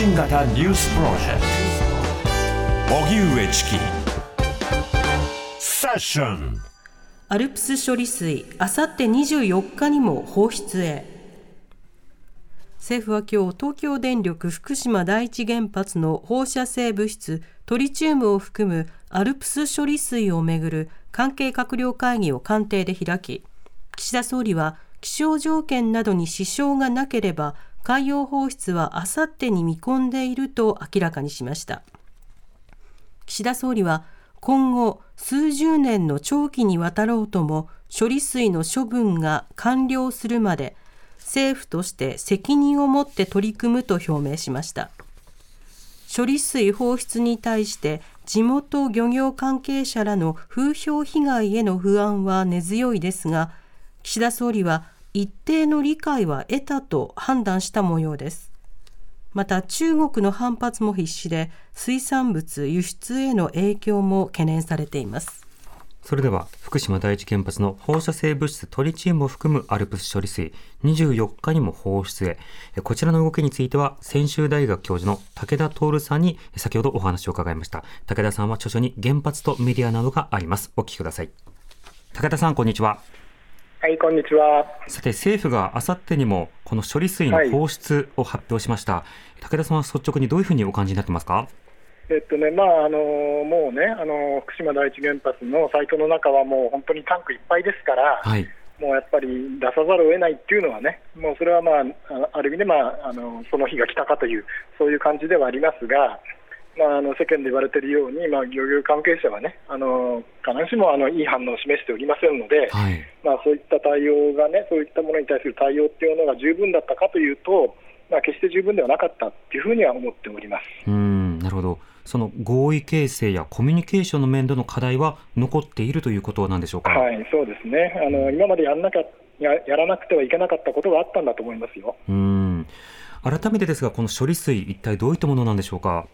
信型ニュースプロジェクト。荻上チキ。セッション。アルプス処理水あさって24日にも放出へ。政府は今日東京電力福島第一原発の放射性物質トリチウムを含むアルプス処理水をめぐる関係閣僚会議を官邸で開き岸田総理は気象条件などに支障がなければ海洋放出はあさってに見込んでいると明らかにしました。岸田総理は今後数十年の長期にわたろうとも処理水の処分が完了するまで政府として責任を持って取り組むと表明しました。処理水放出に対して地元漁業関係者らの風評被害への不安は根強いですが岸田総理は一定の理解は得たと判断した模様です。また中国の反発も必至で水産物輸出への影響も懸念されています。それでは福島第一原発の放射性物質トリチウムを含むアルプス処理水24日にも放出へ。こちらの動きについては専修大学教授の武田徹さんに先ほどお話を伺いました。武田さんは著書に原発とメディアなどがあります。お聞きください。武田さんこんにちは。はい、こんにちは。さて、政府があさってにも、この処理水の放出を発表しました。はい、武田さんは率直にどういうふうにお感じになってますか？えっとね、まあ、あのもうね、あの福島第一原発のサイトの中はもう本当にタンクいっぱいですから、はい、もうやっぱり出さざるを得ないっていうのはね、もうそれはまあ、ある意味で、まあ、あのその日が来たかという、そういう感じではありますが、まあ、あの世間で言われているように、まあ、漁業関係者はね、あの必ずしもあのいい反応を示しておりませんので、はい、まあ、そういった対応がね、そういったものに対する対応っていうのが十分だったかというと、まあ、決して十分ではなかったというふうには思っておりますうんなるほど、その合意形成やコミュニケーションの面での課題は残っているということなんでしょうか？はい、そうですね。あの今までやらなかややらなくてはいけなかったことがあったんだと思いますよ。うん改めてですが、この処理水、一体どういったものなんでしょうか？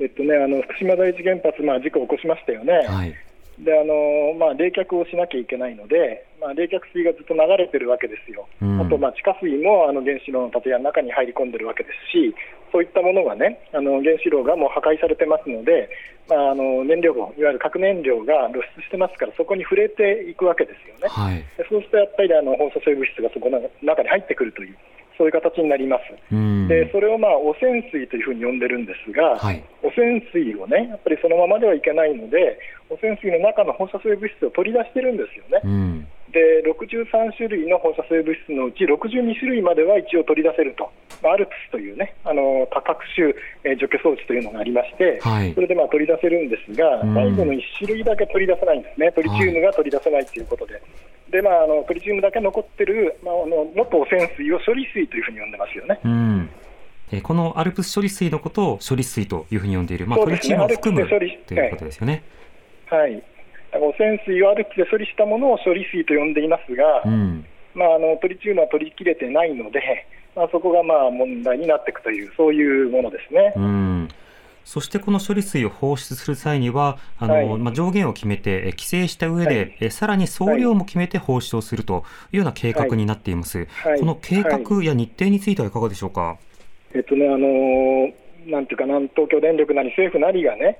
えっとね、あの福島第一原発、まあ、事故を起こしましたよね、はい、であのまあ、冷却をしなきゃいけないので、まあ、冷却水がずっと流れてるわけですよ、うん、あと、まあ、地下水もあの原子炉の建屋の中に入り込んでるわけですし、そういったものがね、あの原子炉がもう破壊されてますので、まあ、あの燃料いわゆる核燃料が露出してますから、そこに触れていくわけですよね、はい、そうするとやっぱりあの放射性物質がそこの中に入ってくるという。そういう形になります、でそれをまあ汚染水というふうに呼んでるんですが、はい、汚染水をねやっぱりそのままではいけないので、汚染水の中の放射性物質を取り出してるんですよね。うんで63種類の放射性物質のうち62種類までは一応取り出せると、アルプスというね、あの多角種、え除去装置というのがありまして、はい、それでまあ取り出せるんですが、最後の1種類だけ取り出せないんですね、トリチウムが取り出せないということで。でまあ、あのトリチウムだけ残ってる、まあ、あの元汚染水を処理水というふうに呼んでますよね。うんえこのアルプス処理水のことを処理水というふうに呼んでいる、まあ、トリチウムを含むということですよね。はい、汚染水をアルプスで処理したものを処理水と呼んでいますが、うん、まあ、あのトリチウムは取りきれてないので、まあ、そこがまあ問題になっていくという、そういうものですね。うん。そしてこの処理水を放出する際には、あの、はい、まあ、上限を決めて、規制した上で、はい、えさらに総量も決めて放出をするというような計画になっています。はい、この計画や日程についてはいかがでしょうか？えっとね、あのなんていうかな、東京電力なり政府なりがね、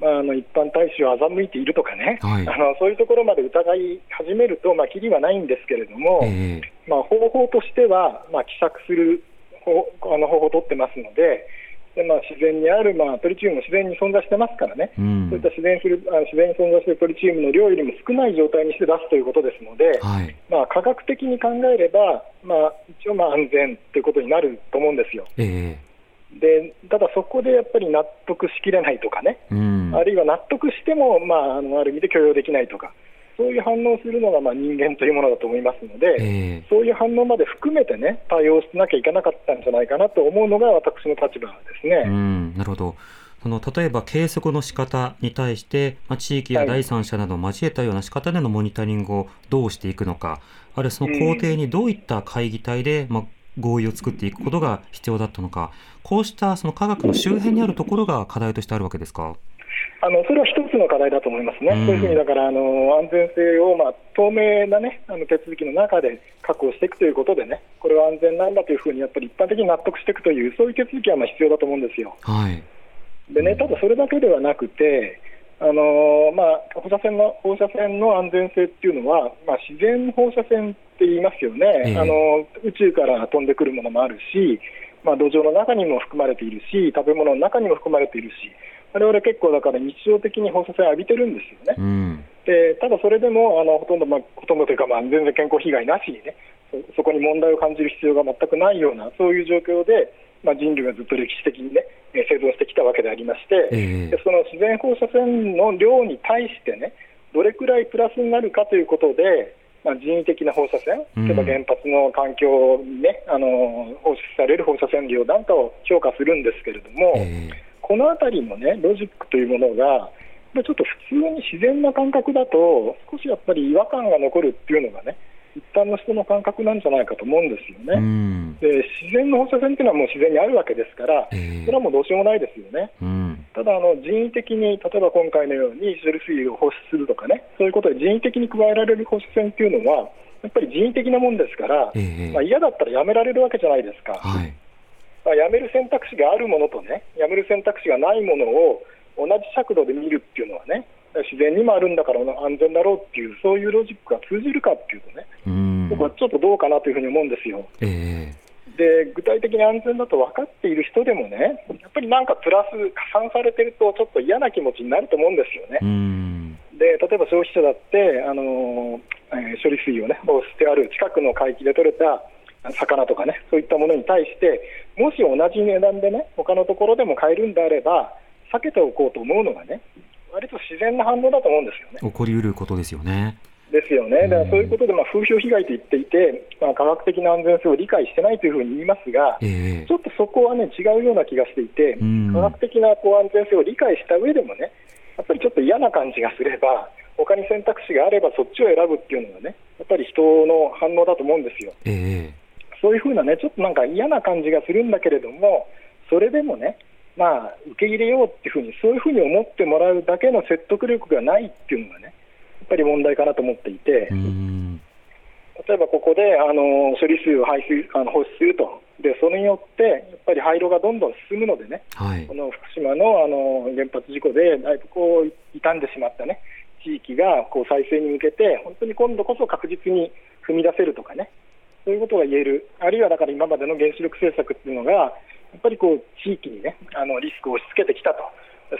まあ、あの一般大衆を欺いているとかね、はい、あのそういうところまで疑い始めると、まあ、きりはないんですけれども、えー、まあ、方法としては、まあ、希釈する方あの方法を取ってますので、でまあ、自然にある、まあ、トリチウムも自然に存在してますからね、うん、そういった自然するあ自然に存在しているトリチウムの量よりも少ない状態にして出すということですので、はい、まあ、科学的に考えれば、まあ、一応まあ安全ということになると思うんですよ。えーでただそこでやっぱり納得しきれないとかね、うん、あるいは納得しても、まあ、あのある意味で許容できないとか、そういう反応をするのがまあ人間というものだと思いますので、えー、そういう反応まで含めてね、対応しなきゃいけなかったんじゃないかなと思うのが私の立場ですね。うんなるほどその例えば計測の仕方に対して、まあ、地域や第三者などを交えたような仕方でのモニタリングをどうしていくのか、あるいはその工程にどういった会議体で、まあ、合意を作っていくことが必要だったのか、こうしたその科学の周辺にあるところが課題としてあるわけですか？あのそれは一つの課題だと思いますね、うん、そういうふうにだからあの安全性を、まあ、透明な、ね、あの手続きの中で確保していくということでね、これは安全なんだというふうにやっぱり一般的に納得していくという、そういう手続きはまあ必要だと思うんですよ。はい、でね、ただそれだけではなくて、あのまあ、放射線の放射線の安全性っていうのは、まあ、自然放射線って言いますよね、えー、あの宇宙から飛んでくるものもあるし、まあ、土壌の中にも含まれているし、食べ物の中にも含まれているし、我々結構だから日常的に放射線を浴びてるんですよね。うん、でただそれでもあのほとんど、まあ、ほとんどというか、まあ、全然健康被害なしにねそ、そこに問題を感じる必要が全くないような、そういう状況で、まあ、人類がずっと歴史的にね、生存してきたわけでありまして、えー、でその自然放射線の量に対してね、どれくらいプラスになるかということで、まあ、人為的な放射線、例えば原発の環境にね、あの放出される放射線量なんかを評価するんですけれども、えーこのあたりの、ね、ロジックというものが、ちょっと普通に自然な感覚だと、少しやっぱり違和感が残るっていうのがね、一般の人の感覚なんじゃないかと思うんですよね。で自然の放射線っていうのはもう自然にあるわけですから、えー、それはもうどうしようもないですよね。ただあの、人為的に、例えば今回のように処理水を放出するとかね、そういうことで人為的に加えられる放射線っていうのは、やっぱり人為的なもんですから、えー、まあ、嫌だったらやめられるわけじゃないですか。はいまあ、やめる選択肢があるものとね、やめる選択肢がないものを同じ尺度で見るっていうのはね、自然にもあるんだから安全だろうっていう、そういうロジックが通じるかっていうとね、僕はちょっとどうかなというふうに思うんですよ。えー、で具体的に安全だと分かっている人でもね、やっぱりなんかプラス加算されてると、ちょっと嫌な気持ちになると思うんですよね。で例えば消費者だって、あのえー、処理水をね、放出てある近くの海域で取れた魚とかね、そういったものに対して、もし同じ値段でね、他のところでも買えるんであれば、避けておこうと思うのがね、割と自然な反応だと思うんですよね。起こりうることですよね。ですよね、だからそういうことで、まあ、風評被害と言っていて、まあ、科学的な安全性を理解してないというふうに言いますが、えー、ちょっとそこは、ね、違うような気がしていて、科学的なこう安全性を理解した上でもね、やっぱりちょっと嫌な感じがすれば、他に選択肢があればそっちを選ぶっていうのがね、やっぱり人の反応だと思うんですよ。えーそういうふうなね、ちょっとなんか嫌な感じがするんだけれども、それでもね、まあ、受け入れようっていうふうに、そういうふうに思ってもらうだけの説得力がないっていうのがね、やっぱり問題かなと思っていて、例えばここであの処理水を排水あの放出すると、でそれによってやっぱり廃炉がどんどん進むのでね、はい、この福島のあの原発事故でだいぶこう傷んでしまったね地域がこう再生に向けて、本当に今度こそ確実に踏み出せるとかね、そういうことが言える、あるいはだから今までの原子力政策っていうのが、やっぱりこう地域にね、あのリスクを押し付けてきたと。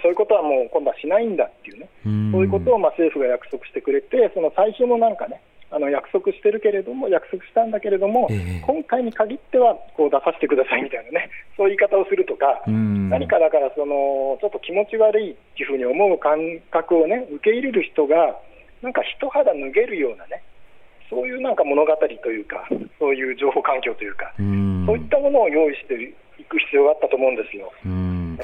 そういうことはもう今度はしないんだっていうね、うそういうことをまあ政府が約束してくれて、その最初のなんかね、あの約束してるけれども、約束したんだけれども、えー、今回に限ってはこう出させてくださいみたいなね、そういう言い方をするとか、何かだからその、ちょっと気持ち悪いっていうふうに思う感覚をね、受け入れる人が、なんか一肌脱げるようなね、そういうなんか物語というか、そういう情報環境というか、うそういったものを用意していく必要があったと思うんですよ。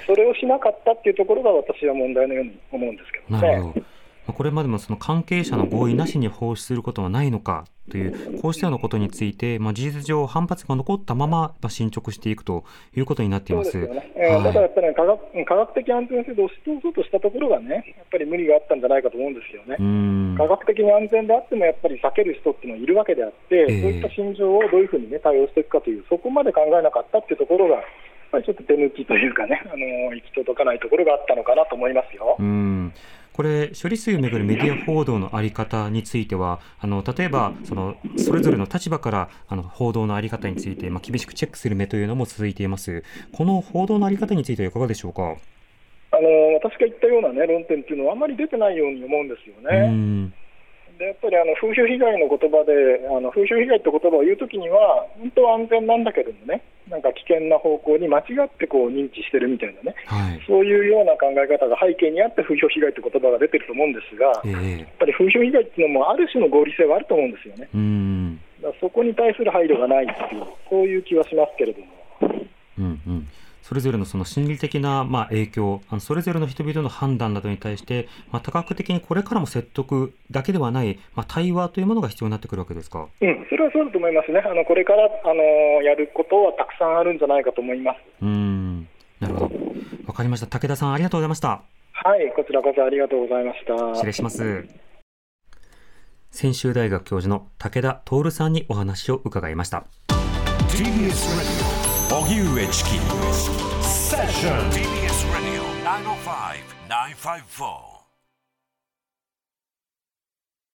それをしなかったっていうところが私は問題のように思うんですけどね。これまでもその関係者の合意なしに放出することはないのかという、こうしたようなことについて、まあ、事実上、反発が残ったまま進捗していくということになっています。ねえーはい、だからやっぱり、ね、科学科学的安全性で押し通そうとしたところがね、やっぱり無理があったんじゃないかと思うんですよね。科学的に安全であっても、やっぱり避ける人っていうのはいるわけであって、えー、そういった心情をどういうふうに、ね、対応していくかという、そこまで考えなかったっていうところが、やっぱりちょっと手抜きというかね、あの行き届かないところがあったのかなと思いますよ。うんこれ、処理水をめぐるメディア報道の在り方については、あの例えばその、それぞれの立場からあの報道の在り方について、まあ、厳しくチェックする目というのも続いています。この報道の在り方についてはいかがでしょうか？あの私が言ったような、ね、論点っていうのは、あまり出てないように思うんですよね。でやっぱりあの風評被害の言葉で、あの風評被害って言葉を言うときには、本当は安全なんだけどもね、なんか危険な方向に間違ってこう認知してるみたいなね、はい、そういうような考え方が背景にあって風評被害って言葉が出てると思うんですが、えー、やっぱり風評被害っていうのもある種の合理性はあると思うんですよね。うんそこに対する配慮がないっていう、そういう気はしますけれども。うんうん、それぞれのその心理的なまあ影響あのそれぞれの人々の判断などに対して、まあ、多角的にこれからも説得だけではない、まあ、対話というものが必要になってくるわけですか、うん、それはそうだと思いますね。あのこれからあのやることはたくさんあるんじゃないかと思います。うん。なるほど。わかりました。武田さんありがとうございました。はい。こちらこそありがとうございました。失礼します。専修大学教授の武田徹さんにお話を伺いました。荻上チキセッション TBS ラジオ905-954